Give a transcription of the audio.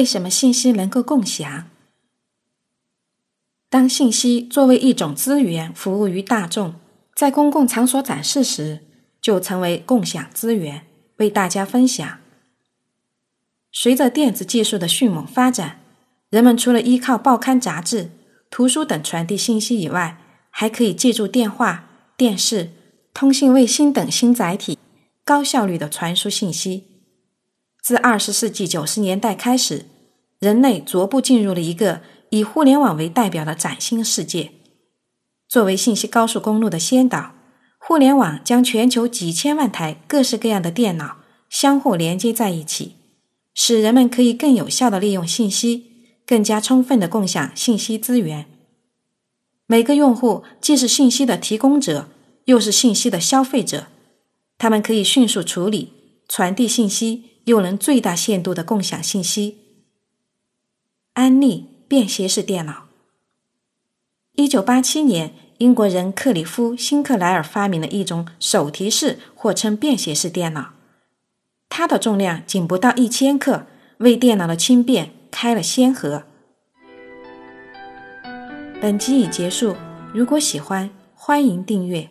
为什么信息能够共享？当信息作为一种资源服务于大众，在公共场所展示时，就成为共享资源，为大家分享。随着电子技术的迅猛发展，人们除了依靠报刊、杂志、图书等传递信息以外，还可以借助电话、电视、通信卫星等新载体，高效率的传输信息。自二十世纪九十年代开始，人类逐步进入了一个以互联网为代表的崭新世界。作为信息高速公路的先导，互联网将全球几千万台各式各样的电脑相互连接在一起，使人们可以更有效地利用信息，更加充分地共享信息资源。每个用户既是信息的提供者，又是信息的消费者，他们可以迅速处理、传递信息。又能最大限度的共享信息。安利便携式电脑。一九八七年，英国人克里夫·辛克莱尔发明了一种手提式或称便携式电脑，它的重量仅不到一千克，为电脑的轻便开了先河。本集已结束，如果喜欢，欢迎订阅。